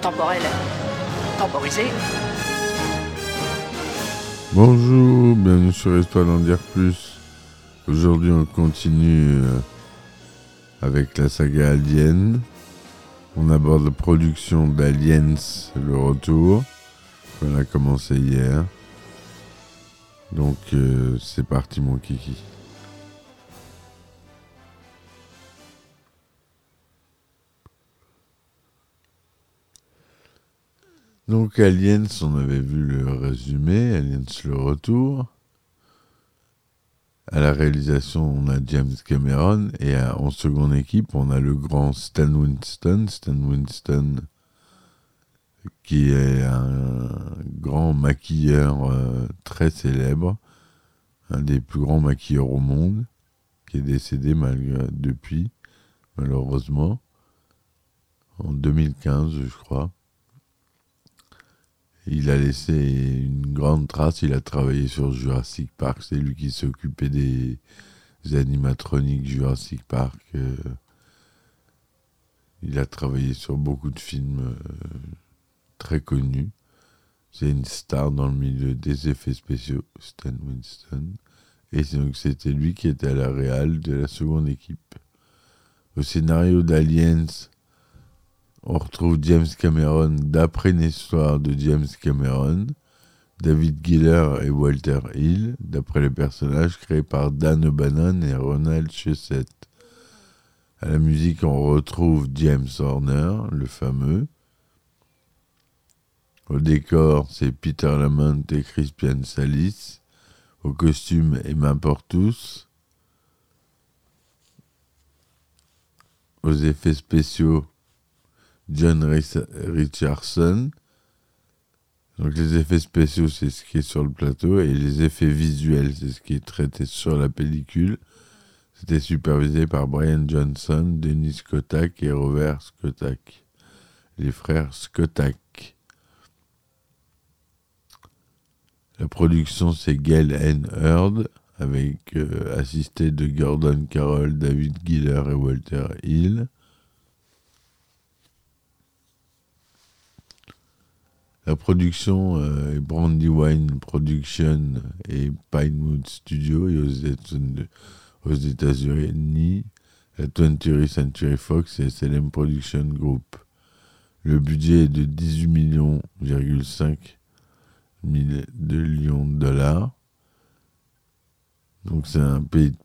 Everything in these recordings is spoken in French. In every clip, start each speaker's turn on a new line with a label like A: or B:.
A: temporel temporisé.
B: Bonjour, bienvenue sur Histoire d'en dire plus. Aujourd'hui, on continue euh, avec la saga Alien. On aborde la production d'Aliens, le retour. On a commencé hier. Donc, euh, c'est parti, mon kiki. Donc, Aliens, on avait vu le résumé. Aliens, le retour. À la réalisation, on a James Cameron et en seconde équipe, on a le grand Stan Winston. Stan Winston, qui est un grand maquilleur euh, très célèbre, un des plus grands maquilleurs au monde, qui est décédé malgré, depuis, malheureusement, en 2015, je crois. Il a laissé une grande trace. Il a travaillé sur Jurassic Park. C'est lui qui s'occupait des, des animatroniques Jurassic Park. euh. il a travaillé sur beaucoup de films euh, très connus. C'est une star dans le milieu des effets spéciaux, Stan Winston. Et donc c'était lui qui était à la réal de la seconde équipe. Au scénario d'Aliens, on retrouve James Cameron d'après une histoire de James Cameron, David Giller et Walter Hill, d'après les personnages créés par Dan O'Bannon et Ronald Shusett. À la musique, on retrouve James Horner, le fameux. Au décor, c'est Peter Lamont et Crispian Salis. Au costume, Emma Portus. Aux effets spéciaux, John Rich- Richardson. Donc les effets spéciaux, c'est ce qui est sur le plateau, et les effets visuels, c'est ce qui est traité sur la pellicule. C'était supervisé par Brian Johnson, Denis Kotak et Robert Skotak, les frères Skotak. La production, c'est Gail N. Heard, avec euh, assisté de Gordon Carroll, David Giller et Walter Hill. La production euh, est Brandywine Production et Pinewood Studio et aux États- aux États-Unis, la 20th Century Fox et SLM Production Group. Le budget est de 18 millions, 5 mille- de millions de dollars. Donc c'est un pays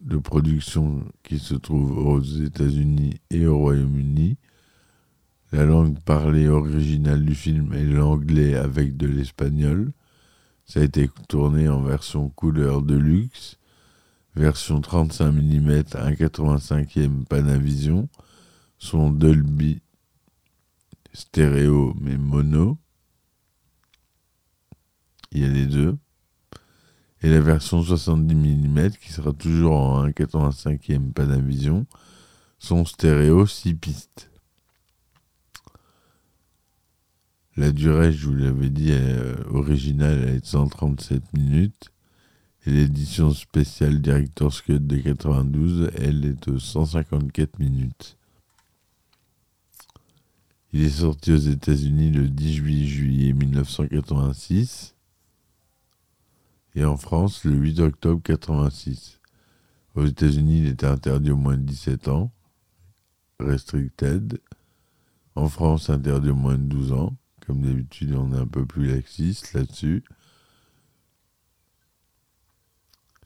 B: de production qui se trouve aux États-Unis et au Royaume-Uni. La langue parlée originale du film est l'anglais avec de l'espagnol. Ça a été tourné en version couleur de luxe, version 35 mm 1,85e Panavision, son Dolby stéréo mais mono. Il y a les deux. Et la version 70 mm qui sera toujours en 1,85e Panavision, son stéréo 6 pistes. La durée, je vous l'avais dit, euh, originale, elle est de 137 minutes. Et l'édition spéciale Director's Cut de 92, elle est de 154 minutes. Il est sorti aux États-Unis le 18 juillet 1986 et en France le 8 octobre 86. Aux États-Unis, il était interdit au moins de 17 ans, restricted. En France, interdit au moins de 12 ans. Comme d'habitude, on est un peu plus laxiste là-dessus.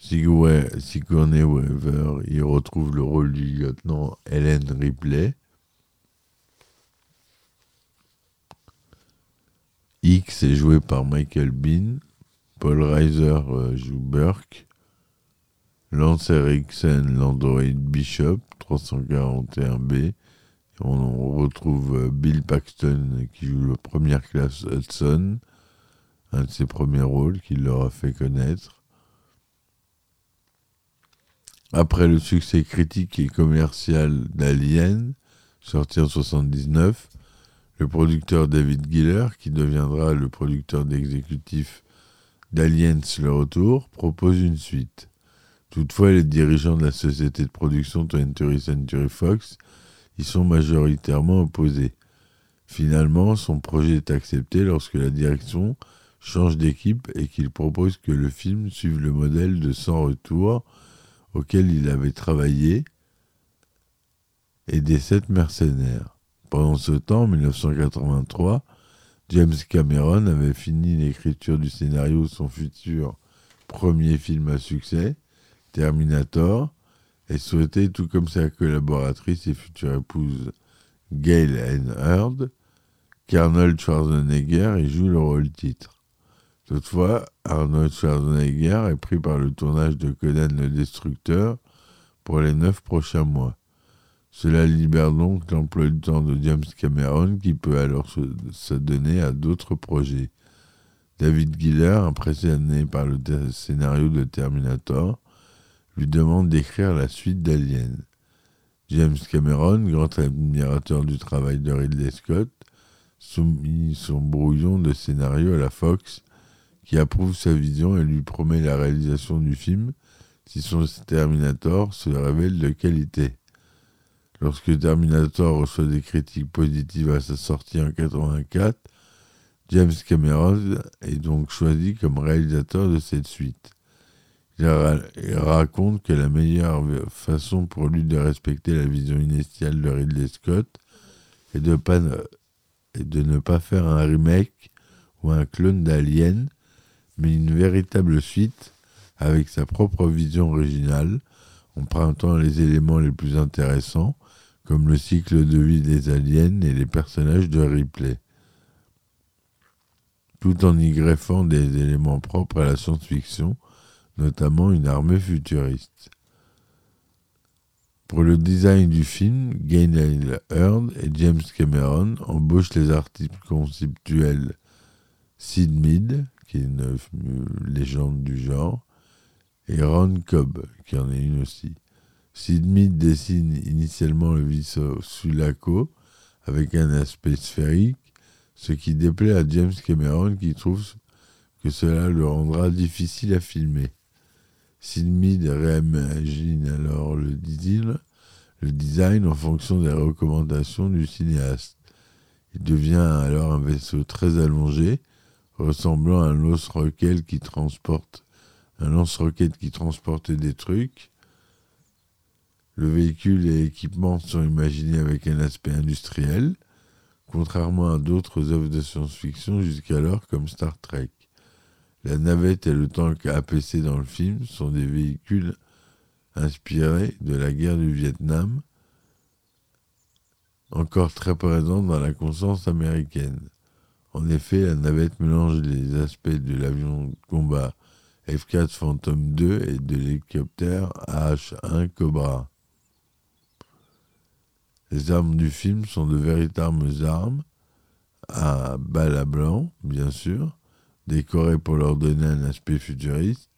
B: Sigourney Weaver, il retrouve le rôle du lieutenant Helen Ripley. X est joué par Michael Bean. Paul Reiser euh, joue Burke. Lance Eriksen, l'android Bishop, 341B. On retrouve euh, Bill Paxton qui joue le première classe Hudson, un de ses premiers rôles qu'il leur a fait connaître. Après le succès critique et commercial d'Alien, sorti en 79, le producteur David Giller, qui deviendra le producteur exécutif d'Aliens le retour, propose une suite. Toutefois, les dirigeants de la société de production 20th Century Fox y sont majoritairement opposés. Finalement, son projet est accepté lorsque la direction change d'équipe et qu'il propose que le film suive le modèle de Sans Retour auquel il avait travaillé et des sept mercenaires. Pendant ce temps, en 1983, James Cameron avait fini l'écriture du scénario de son futur premier film à succès, Terminator, et souhaitait, tout comme sa collaboratrice et future épouse Gail Ann Hurd, qu'Arnold Schwarzenegger y joue le rôle titre. Toutefois, Arnold Schwarzenegger est pris par le tournage de Conan le Destructeur pour les neuf prochains mois. Cela libère donc l'emploi du temps de James Cameron qui peut alors s'adonner à d'autres projets. David Giller, impressionné par le scénario de Terminator, lui demande d'écrire la suite d'Alien. James Cameron, grand admirateur du travail de Ridley Scott, soumet son brouillon de scénario à la Fox qui approuve sa vision et lui promet la réalisation du film si son Terminator se révèle de qualité. Lorsque Terminator reçoit des critiques positives à sa sortie en 1984, James Cameron est donc choisi comme réalisateur de cette suite. Il, raconte que la meilleure façon pour lui de respecter la vision initiale de Ridley Scott est de, de ne pas faire un remake ou un clone d'Alien, mais une véritable suite avec sa propre vision originale, empruntant les éléments les plus intéressants, comme le cycle de vie des aliens et les personnages de Ripley, tout en y greffant des éléments propres à la science-fiction, notamment une armée futuriste. Pour le design du film, Gaynell Hearn et James Cameron embauchent les artistes conceptuels Sid Mead, qui est une légende du genre, et Ron Cobb, qui en est une aussi. Sid Mead dessine initialement le vaisseau Sulaco avec un aspect sphérique, ce qui déplaît à James Cameron qui trouve que cela le rendra difficile à filmer. Sid Mead réimagine alors le design, le design en fonction des recommandations du cinéaste. Il devient alors un vaisseau très allongé ressemblant à un lance-roquette qui transporte un lance-roquette qui transporte des trucs. Le véhicule et l'équipement sont imaginés avec un aspect industriel, contrairement à d'autres œuvres de science-fiction jusqu'alors comme Star Trek. La navette et le tank APC dans le film sont des véhicules inspirés de la guerre du Vietnam, encore très présents dans la conscience américaine. En effet, la navette mélange les aspects de l'avion de combat F4 Phantom 2 et de l'hélicoptère AH-1 Cobra. Les armes du film sont de véritables armes, à balles à blanc, bien sûr, décorées pour leur donner un aspect futuriste.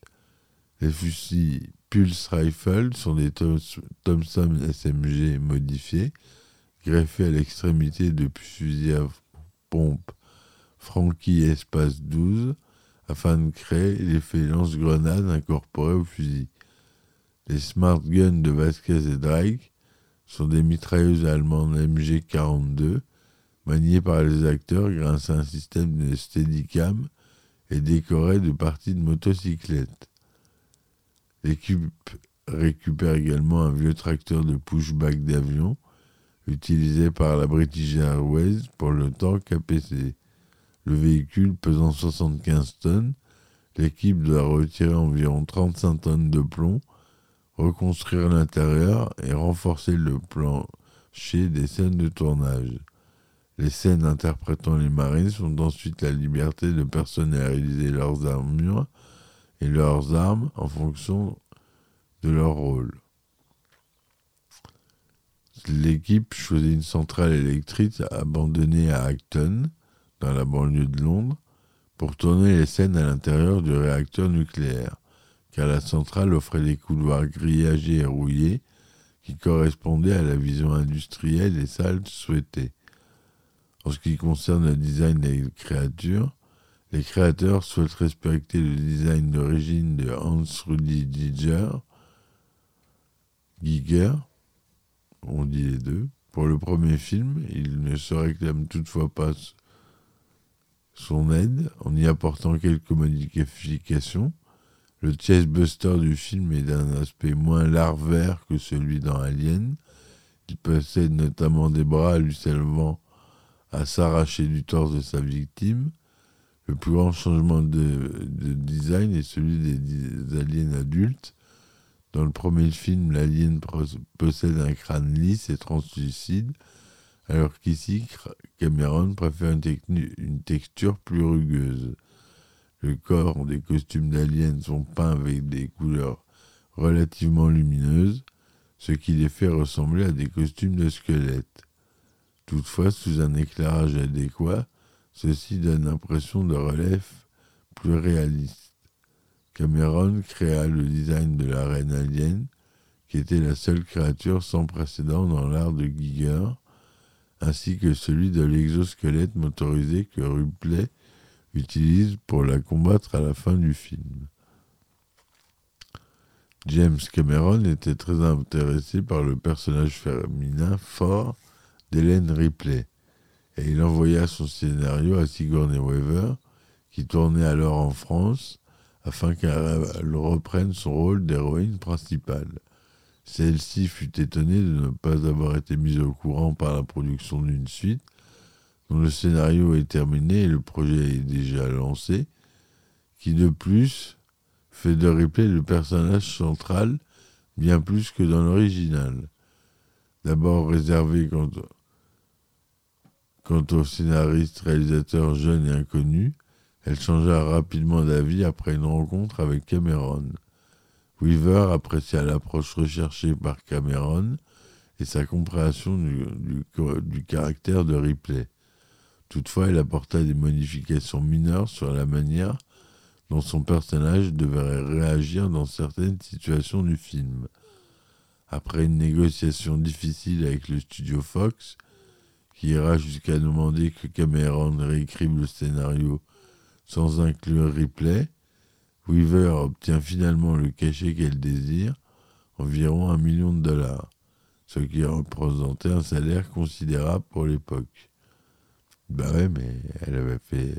B: Les fusils Pulse Rifle sont des Thompson SMG modifiés, greffés à l'extrémité de fusils à pompe Frankie Espace 12 afin de créer l'effet lance-grenade incorporé au fusil. Les Smart Guns de Vasquez et Drake sont des mitrailleuses allemandes MG42 maniées par les acteurs grâce à un système de Steadicam et décorées de parties de motocyclettes. L'équipe récupère également un vieux tracteur de pushback d'avion utilisé par la British Airways pour le tank APC. Le véhicule pesant 75 tonnes, l'équipe doit retirer environ 35 tonnes de plomb, reconstruire l'intérieur et renforcer le plancher des scènes de tournage. Les scènes interprétant les marines sont ensuite la liberté de personnaliser leurs armures et leurs armes en fonction de leur rôle. L'équipe choisit une centrale électrique abandonnée à Acton, dans la banlieue de Londres, pour tourner les scènes à l'intérieur du réacteur nucléaire, car la centrale offrait des couloirs grillagés et rouillés qui correspondaient à la vision industrielle et sale souhaitée. En ce qui concerne le design des créatures, les créateurs souhaitent respecter le design d'origine de Hans Rudi Giger, Giger, on dit les deux. Pour le premier film, il ne se réclame toutefois pas son aide en y apportant quelques modifications. Le chest-buster du film est d'un aspect moins larvaire que celui dans Alien. Il possède notamment des bras lui servant à s'arracher du torse de sa victime. Le plus grand changement de, design est celui des, aliens adultes. Dans le premier film, l'alien possède un crâne lisse et translucide, alors qu'ici, Cameron préfère une, texture plus rugueuse. Le corps des costumes d'aliens sont peints avec des couleurs relativement lumineuses, ce qui les fait ressembler à des costumes de squelettes. Toutefois, sous un éclairage adéquat, ceci donne l'impression de relief plus réaliste. Cameron créa le design de la reine alien, qui était la seule créature sans précédent dans l'art de Giger, ainsi que celui de l'exosquelette motorisé que Ripley utilise pour la combattre à la fin du film. James Cameron était très intéressé par le personnage féminin fort d'Hélène Ripley, et il envoya son scénario à Sigourney Weaver, qui tournait alors en France, afin qu'elle reprenne son rôle d'héroïne principale. Celle-ci fut étonnée de ne pas avoir été mise au courant par la production d'une suite, dont le scénario est terminé et le projet est déjà lancé, qui de plus fait de Ripley le personnage central bien plus que dans l'original. D'abord réservé quant au scénariste, réalisateur jeune et inconnu, elle changea rapidement d'avis après une rencontre avec Cameron. Weaver apprécia l'approche recherchée par Cameron et sa compréhension du, caractère de Ripley. Toutefois, elle apporta des modifications mineures sur la manière dont son personnage devrait réagir dans certaines situations du film. Après une négociation difficile avec le studio Fox, qui ira jusqu'à demander que Cameron réécrive le scénario sans inclure Ripley, Weaver obtient finalement le cachet qu'elle désire, environ un million de dollars, ce qui représentait un salaire considérable pour l'époque. Bah ouais, mais elle avait fait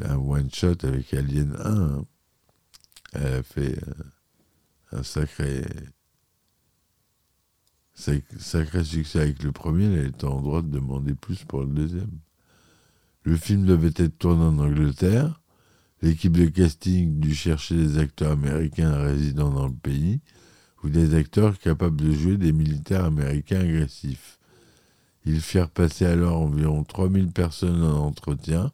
B: un one-shot avec Alien 1. Hein. Elle a fait un sacré Sacré succès avec le premier, elle était en droit de demander plus pour le deuxième. Le film devait être tourné en Angleterre. L'équipe de casting dut chercher des acteurs américains résidant dans le pays ou des acteurs capables de jouer des militaires américains agressifs. Ils firent passer alors environ 3000 personnes en entretien.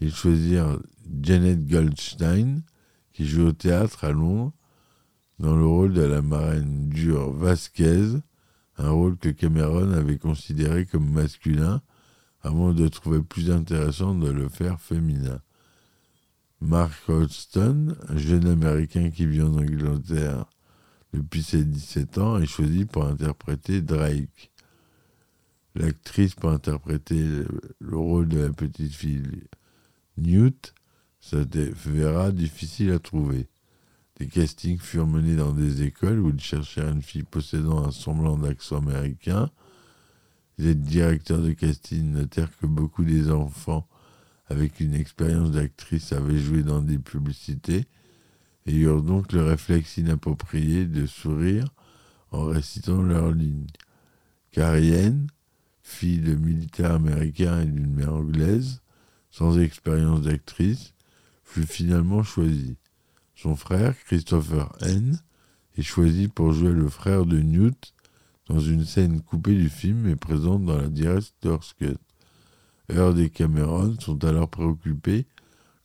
B: Ils choisirent Janet Goldstein, qui joue au théâtre à Londres, dans le de la marraine dure Vasquez, un rôle que Cameron avait considéré comme masculin avant de trouver plus intéressant de le faire féminin. Mark Hodgson, un jeune américain qui vit en Angleterre depuis ses 17 ans, est choisi pour interpréter Drake. L'actrice pour interpréter le rôle de la petite fille Newt ça verra difficile à trouver. Des castings furent menés dans des écoles où ils cherchèrent une fille possédant un semblant d'accent américain. Les directeurs de casting notèrent que beaucoup des enfants avec une expérience d'actrice avaient joué dans des publicités et eurent donc le réflexe inapproprié de sourire en récitant leurs lignes. Carienne, fille de militaire américain et d'une mère anglaise, sans expérience d'actrice, fut finalement choisie. Son frère, Christopher N., est choisi pour jouer le frère de Newt dans une scène coupée du film et présente dans la Director's Cut. Heard et Cameron sont alors préoccupés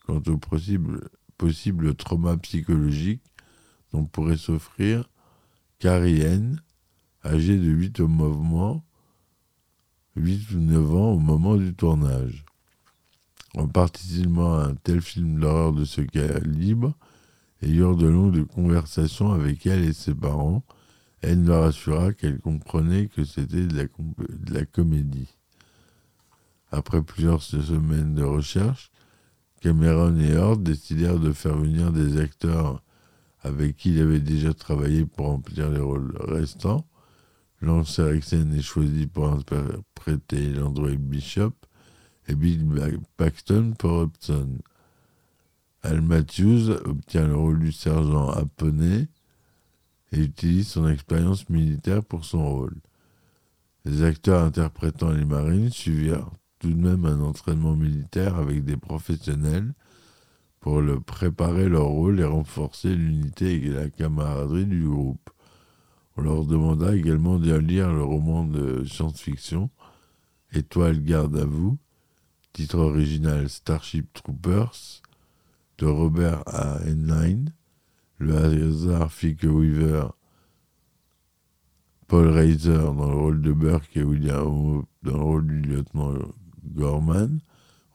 B: quant au possible, possible trauma psychologique dont pourrait s'offrir Carrie Ann, âgée de 8 au mouvement, 8 ou 9 ans au moment du tournage. En participant à un tel film d'horreur de ce calibre, ayant de longues conversations avec elle et ses parents, elle leur assura qu'elle comprenait que c'était de, la, comédie. Après plusieurs semaines de recherche, Cameron et Hort décidèrent de faire venir des acteurs avec qui il avait déjà travaillé pour remplir les rôles restants. Lance Erickson est choisi pour interpréter l'Android Bishop et Bill Paxton pour Hudson. Al Matthews obtient le rôle du sergent japonais et utilise son expérience militaire pour son rôle. Les acteurs interprétant les marines suivirent tout de même un entraînement militaire avec des professionnels pour préparer leur rôle et renforcer l'unité et la camaraderie du groupe. On leur demanda également de lire le roman de science-fiction Étoile garde à vous, titre original Starship Troopers Robert A. Heinlein. Le hasard fit que Weaver, Paul Reiser dans le rôle de Burke et William dans le rôle du lieutenant Gorman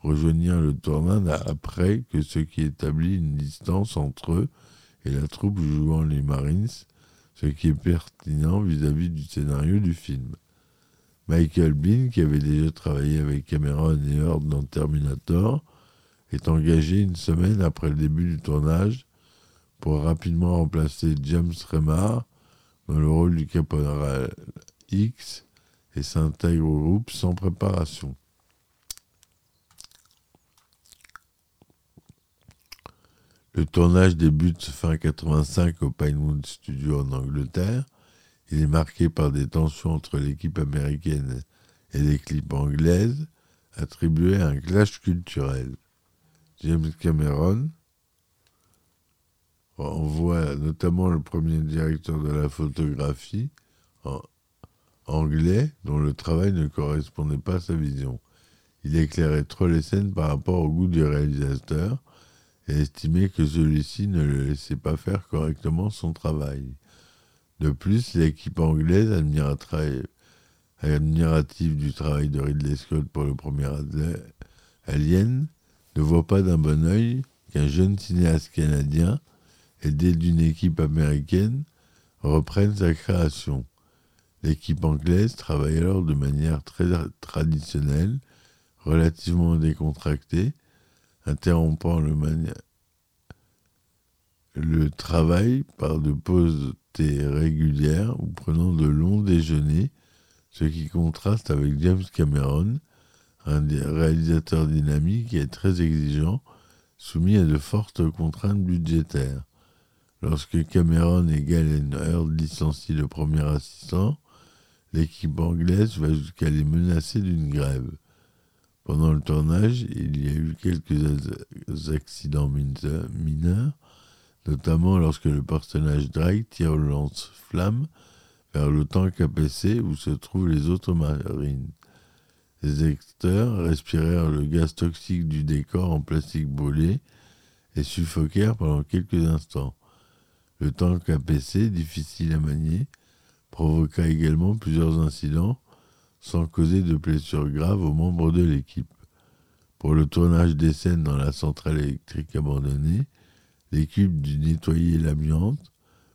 B: rejoignirent le tournage après que ce qui établit une distance entre eux et la troupe jouant les Marines, ce qui est pertinent vis-à-vis -vis du scénario du film. Michael Bean, qui avait déjà travaillé avec Cameron et Heard dans Terminator, est engagé une semaine après le début du tournage pour rapidement remplacer James Remar dans le rôle du caporal X et s'intègre au groupe sans préparation. Le tournage débute fin 85 au Pinewood Studio en Angleterre. Il est marqué par des tensions entre l'équipe américaine et l'équipe anglaise, attribuées à un clash culturel. James Cameron, on voit notamment le premier directeur de la photographie anglais dont le travail ne correspondait pas à sa vision. Il éclairait trop les scènes par rapport au goût du réalisateur et estimait que celui-ci ne le laissait pas faire correctement son travail. De plus, l'équipe anglaise, admirative du travail de Ridley Scott pour le premier Alien, ne voit pas d'un bon oeil qu'un jeune cinéaste canadien, aidé d'une équipe américaine, reprenne sa création. L'équipe anglaise travaille alors de manière très traditionnelle, relativement décontractée, interrompant le, le travail par de pauses régulières ou prenant de longs déjeuners, ce qui contraste avec James Cameron, un réalisateur dynamique et très exigeant, soumis à de fortes contraintes budgétaires. Lorsque Cameron et Galen Heard licencient le premier assistant, l'équipe anglaise va jusqu'à les menacer d'une grève. Pendant le tournage, il y a eu quelques accidents mineurs, notamment lorsque le personnage Drake tire le lance-flamme vers le tank APC où se trouvent les autres marines. Les acteurs respirèrent le gaz toxique du décor en plastique brûlé et suffoquèrent pendant quelques instants. Le tank APC, difficile à manier, provoqua également plusieurs incidents sans causer de blessures graves aux membres de l'équipe. Pour le tournage des scènes dans la centrale électrique abandonnée, l'équipe dut nettoyer l'amiante,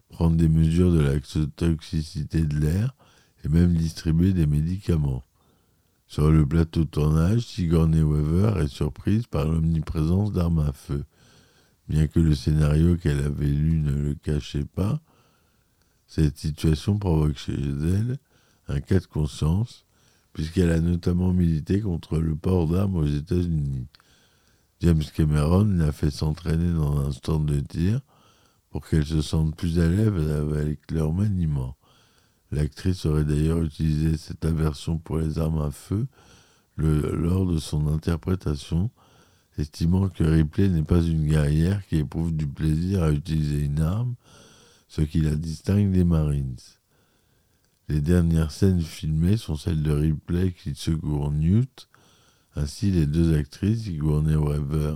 B: prendre des mesures de la toxicité de l'air et même distribuer des médicaments. Sur le plateau de tournage, Sigourney Weaver est surprise par l'omniprésence d'armes à feu. Bien que le scénario qu'elle avait lu ne le cachait pas, cette situation provoque chez elle un cas de conscience, puisqu'elle a notamment milité contre le port d'armes aux États-Unis. James Cameron l'a fait s'entraîner dans un stand de tir pour qu'elle se sente plus à l'aise avec leur maniement. L'actrice aurait d'ailleurs utilisé cette aversion pour les armes à feu lors de son interprétation, estimant que Ripley n'est pas une guerrière qui éprouve du plaisir à utiliser une arme, ce qui la distingue des Marines. Les dernières scènes filmées sont celles de Ripley qui secourt Newt. Ainsi, les deux actrices, Sigourney Weaver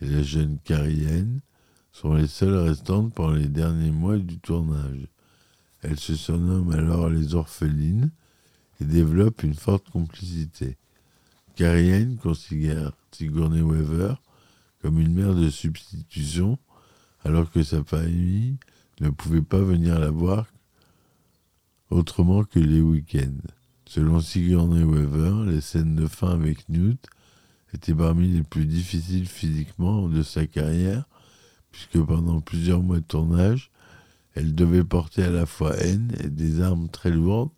B: et la jeune Carrie sont les seules restantes pendant les derniers mois du tournage. Elles se surnomment alors les orphelines et développent une forte complicité. Carrie Ann considère Sigourney Weaver comme une mère de substitution alors que sa famille ne pouvait pas venir la voir autrement que les week-ends. Selon Sigourney Weaver, les scènes de fin avec Newt étaient parmi les plus difficiles physiquement de sa carrière, puisque pendant plusieurs mois de tournage, elle devait porter à la fois haine et des armes très lourdes,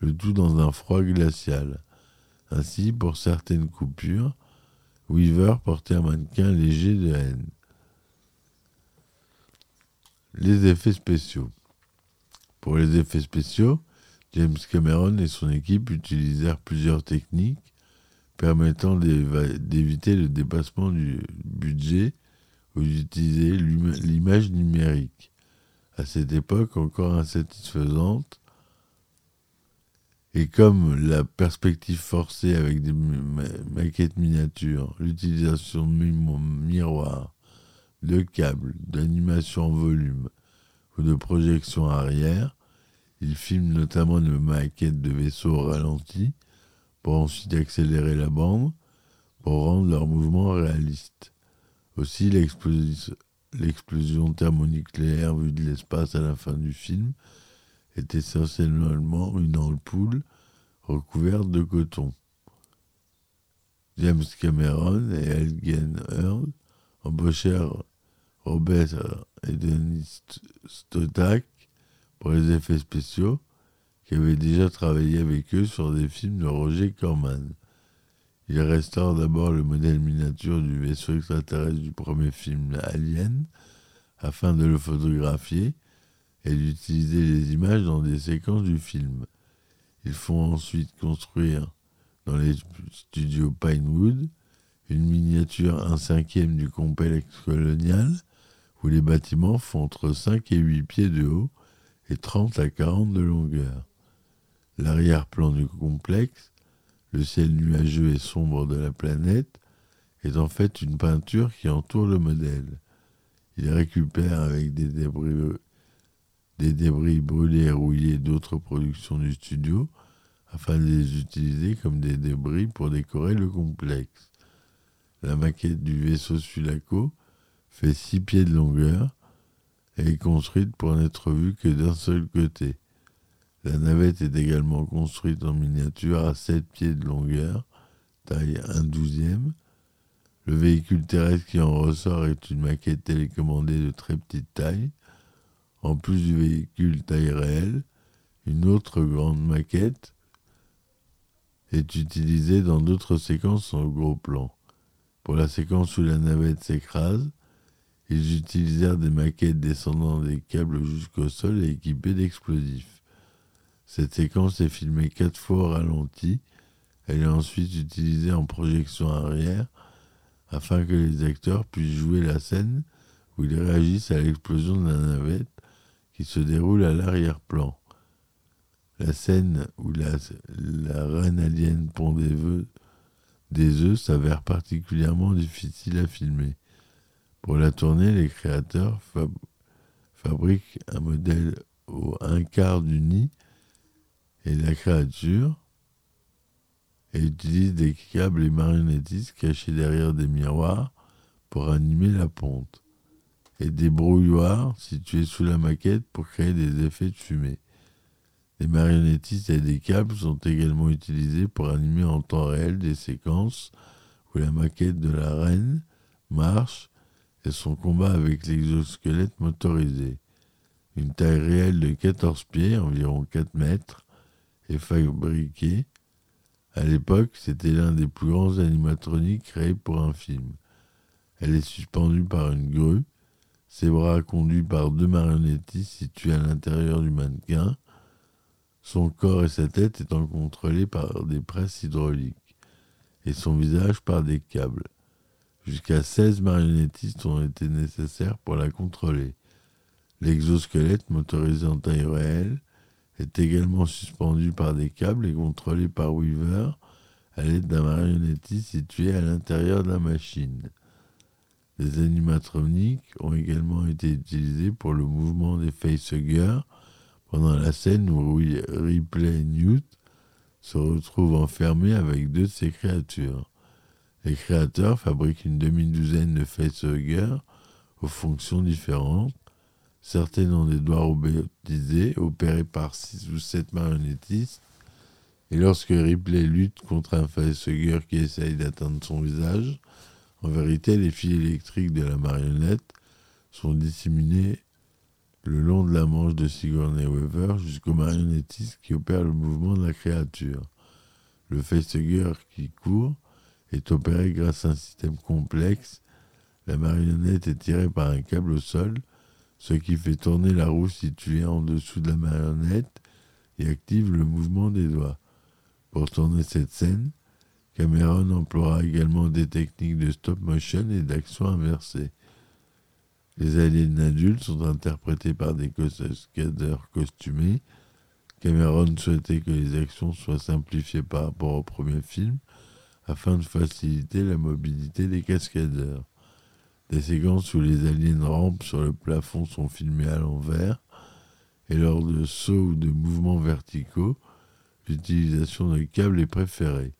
B: le tout dans un froid glacial. Ainsi, pour certaines coupures, Weaver portait un mannequin léger de haine. Les effets spéciaux. Pour les effets spéciaux, James Cameron et son équipe utilisèrent plusieurs techniques permettant d'éviter le dépassement du budget ou d'utiliser l'image numérique. À cette époque encore insatisfaisante, et comme la perspective forcée avec des maquettes miniatures, l'utilisation de miroirs, de câbles, d'animation en volume ou de projection arrière, il filme notamment une maquette de vaisseaux ralentis pour ensuite accélérer la bande pour rendre leur mouvement réaliste. Aussi, l'explosion thermonucléaire vue de l'espace à la fin du film est essentiellement une ampoule recouverte de coton. James Cameron et Elgen Earl embauchèrent Robert et Denis Stotak pour les effets spéciaux, qui avaient déjà travaillé avec eux sur des films de Roger Corman. Ils restaurent d'abord le modèle miniature du vaisseau extraterrestre du premier film Alien, afin de le photographier et d'utiliser les images dans des séquences du film. Ils font ensuite construire dans les studios Pinewood une miniature 1 cinquième du complexe colonial où les bâtiments font entre 5 et 8 pieds de haut et 30 à 40 de longueur. L'arrière-plan du complexe, le ciel nuageux et sombre de la planète, est en fait une peinture qui entoure le modèle. Il récupère avec des débris, des débris brûlés et rouillés d'autres productions du studio afin de les utiliser comme des débris pour décorer le complexe. La maquette du vaisseau Sulaco fait 6 pieds de longueur et est construite pour n'être vue que d'un seul côté. La navette est également construite en miniature à 7 pieds de longueur, taille 1 douzième. Le véhicule terrestre qui en ressort est une maquette télécommandée de très petite taille. En plus du véhicule taille réelle, une autre grande maquette est utilisée dans d'autres séquences en gros plan. Pour la séquence où la navette s'écrase, ils utilisèrent des maquettes descendant des câbles jusqu'au sol et équipées d'explosifs. Cette séquence est filmée quatre fois au ralenti. Elle est ensuite utilisée en projection arrière afin que les acteurs puissent jouer la scène où ils réagissent à l'explosion de la navette qui se déroule à l'arrière-plan. La scène où la, reine alien pond des, œufs s'avère particulièrement difficile à filmer. Pour la tournée, les créateurs fabriquent un modèle au un quart du nid et la créature et utilisent des câbles et marionnettistes cachés derrière des miroirs pour animer la ponte et des brouilloirs situés sous la maquette pour créer des effets de fumée. Les marionnettistes et des câbles sont également utilisés pour animer en temps réel des séquences où la maquette de la reine marche et son combat avec l'exosquelette motorisé. Une taille réelle de 14 pieds, environ 4 mètres, est fabriquée. À l'époque, c'était l'un des plus grands animatroniques créés pour un film. Elle est suspendue par une grue, ses bras conduits par deux marionnettistes situés à l'intérieur du mannequin, son corps et sa tête étant contrôlés par des presses hydrauliques, et son visage par des câbles. Jusqu'à 16 marionnettistes ont été nécessaires pour la contrôler. L'exosquelette, motorisé en taille réelle, est également suspendu par des câbles et contrôlé par Weaver à l'aide d'un marionnettiste situé à l'intérieur de la machine. Des animatroniques ont également été utilisés pour le mouvement des facehuggers pendant la scène où Ripley Newt se retrouve enfermé avec deux de ses créatures. Les créateurs fabriquent une demi-douzaine de facehuggers aux fonctions différentes. Certaines ont des doigts robotisés, opérés par six ou sept marionnettistes. Et lorsque Ripley lutte contre un facehugger qui essaye d'atteindre son visage, en vérité, les fils électriques de la marionnette sont disséminés le long de la manche de Sigourney Weaver jusqu'au marionnettiste qui opère le mouvement de la créature. Le facehugger qui court est opéré grâce à un système complexe. La marionnette est tirée par un câble au sol, ce qui fait tourner la roue située en dessous de la marionnette et active le mouvement des doigts. Pour tourner cette scène, Cameron emploiera également des techniques de stop motion et d'action inversée. Les aliens adultes sont interprétés par des cascadeurs costumés. Cameron souhaitait que les actions soient simplifiées par rapport au premier film afin de faciliter la mobilité des cascadeurs. Des séquences où les aliens rampent sur le plafond sont filmées à l'envers et lors de sauts ou de mouvements verticaux, l'utilisation de câbles est préférée.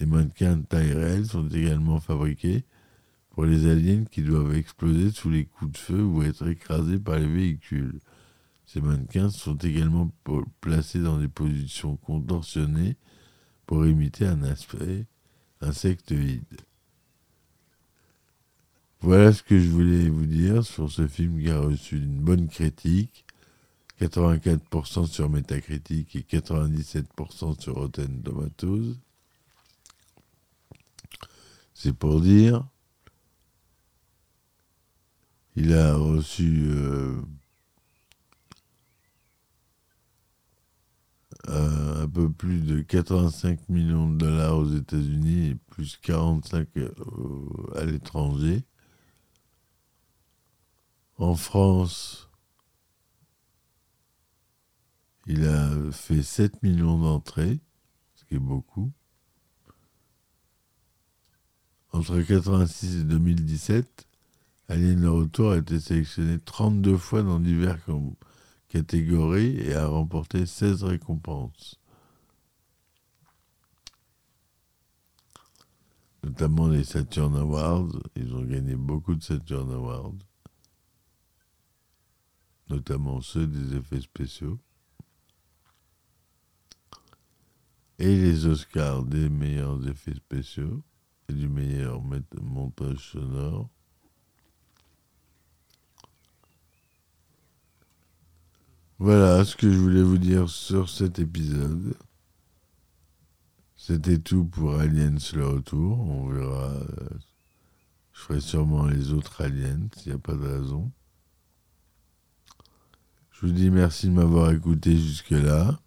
B: Des mannequins de taille réelle sont également fabriqués pour les aliens qui doivent exploser sous les coups de feu ou être écrasés par les véhicules. Ces mannequins sont également placés dans des positions contorsionnées pour imiter un aspect insectoïde. Voilà ce que je voulais vous dire sur ce film qui a reçu une bonne critique. 84% sur Metacritic et 97% sur Rotten Tomatoes. C'est pour dire. Il a reçu euh, un peu plus de 85 millions de dollars aux États-Unis et plus 45 euh, à l'étranger. En France, il a fait 7 millions d'entrées, ce qui est beaucoup. Entre 1986 et 2017, Alien le Retour a été sélectionné 32 fois dans diverses catégories et a remporté 16 récompenses. Notamment les Saturn Awards. Ils ont gagné beaucoup de Saturn Awards. Notamment ceux des effets spéciaux. Et les Oscars des meilleurs effets spéciaux et du meilleur montage sonore. Voilà ce que je voulais vous dire sur cet épisode. C'était tout pour Aliens le retour. On verra. Euh, je ferai sûrement les autres Aliens, s'il n'y a pas de raison. Je vous dis merci de m'avoir écouté jusque-là.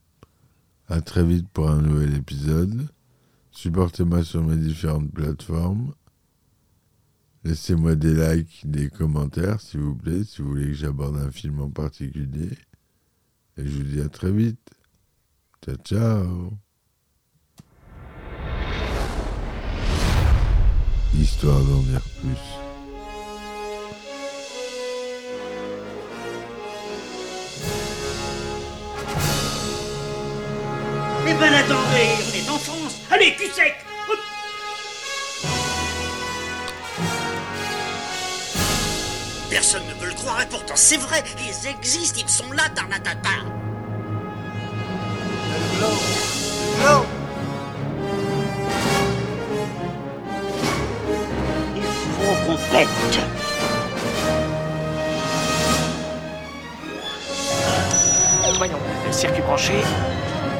B: À très vite pour un nouvel épisode. Supportez-moi sur mes différentes plateformes. Laissez-moi des likes, des commentaires, s'il vous plaît, si vous voulez que j'aborde un film en particulier. Et je vous dis à très vite. Ciao, ciao. Histoire d'en dire plus.
C: Eh ben attendez, on est en France. Allez, cul sec. Personne ne veut le croire et pourtant c'est vrai, ils existent, ils sont là, Tarnatata.
A: Il faut qu'on pète. Voyons, circuit branché,